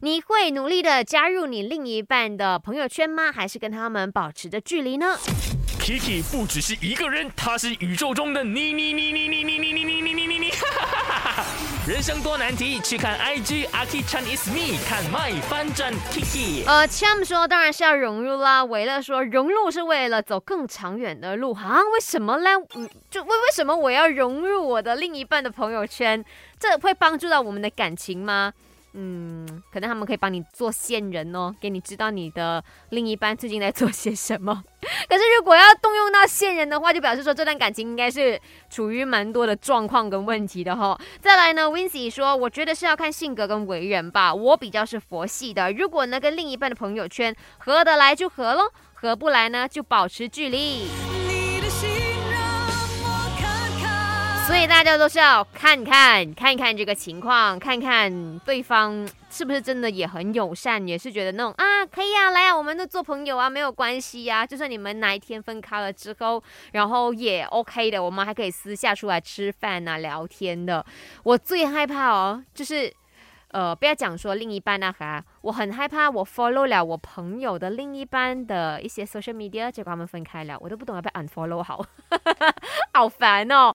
你会努力的加入你另一半的朋友圈吗？还是跟他们保持着距离呢？Kiki 不只是一个人，他是宇宙中的你你你你你你你你你你你你你。人生多难题，去看 IG a k Chan is me，看 My 翻转 Kiki。呃，Cham 说当然是要融入啦。维乐说融入是为了走更长远的路啊？为什么呢？嗯，就为为什么我要融入我的另一半的朋友圈？这会帮助到我们的感情吗？嗯，可能他们可以帮你做线人哦，给你知道你的另一半最近在做些什么。可是如果要动用到线人的话，就表示说这段感情应该是处于蛮多的状况跟问题的哈。再来呢 w i n c y 说，我觉得是要看性格跟为人吧。我比较是佛系的，如果呢跟另一半的朋友圈合得来就合喽，合不来呢就保持距离。所以大家都是要看看看一看这个情况，看看对方是不是真的也很友善，也是觉得那种啊可以啊，来啊，我们都做朋友啊，没有关系呀。就算你们哪一天分开了之后，然后也 OK 的，我们还可以私下出来吃饭啊、聊天的。我最害怕哦，就是。呃，不要讲说另一半啊哈，我很害怕我 follow 了我朋友的另一半的一些 social media，结果他们分开了，我都不懂要不要 unfollow 好，好烦哦。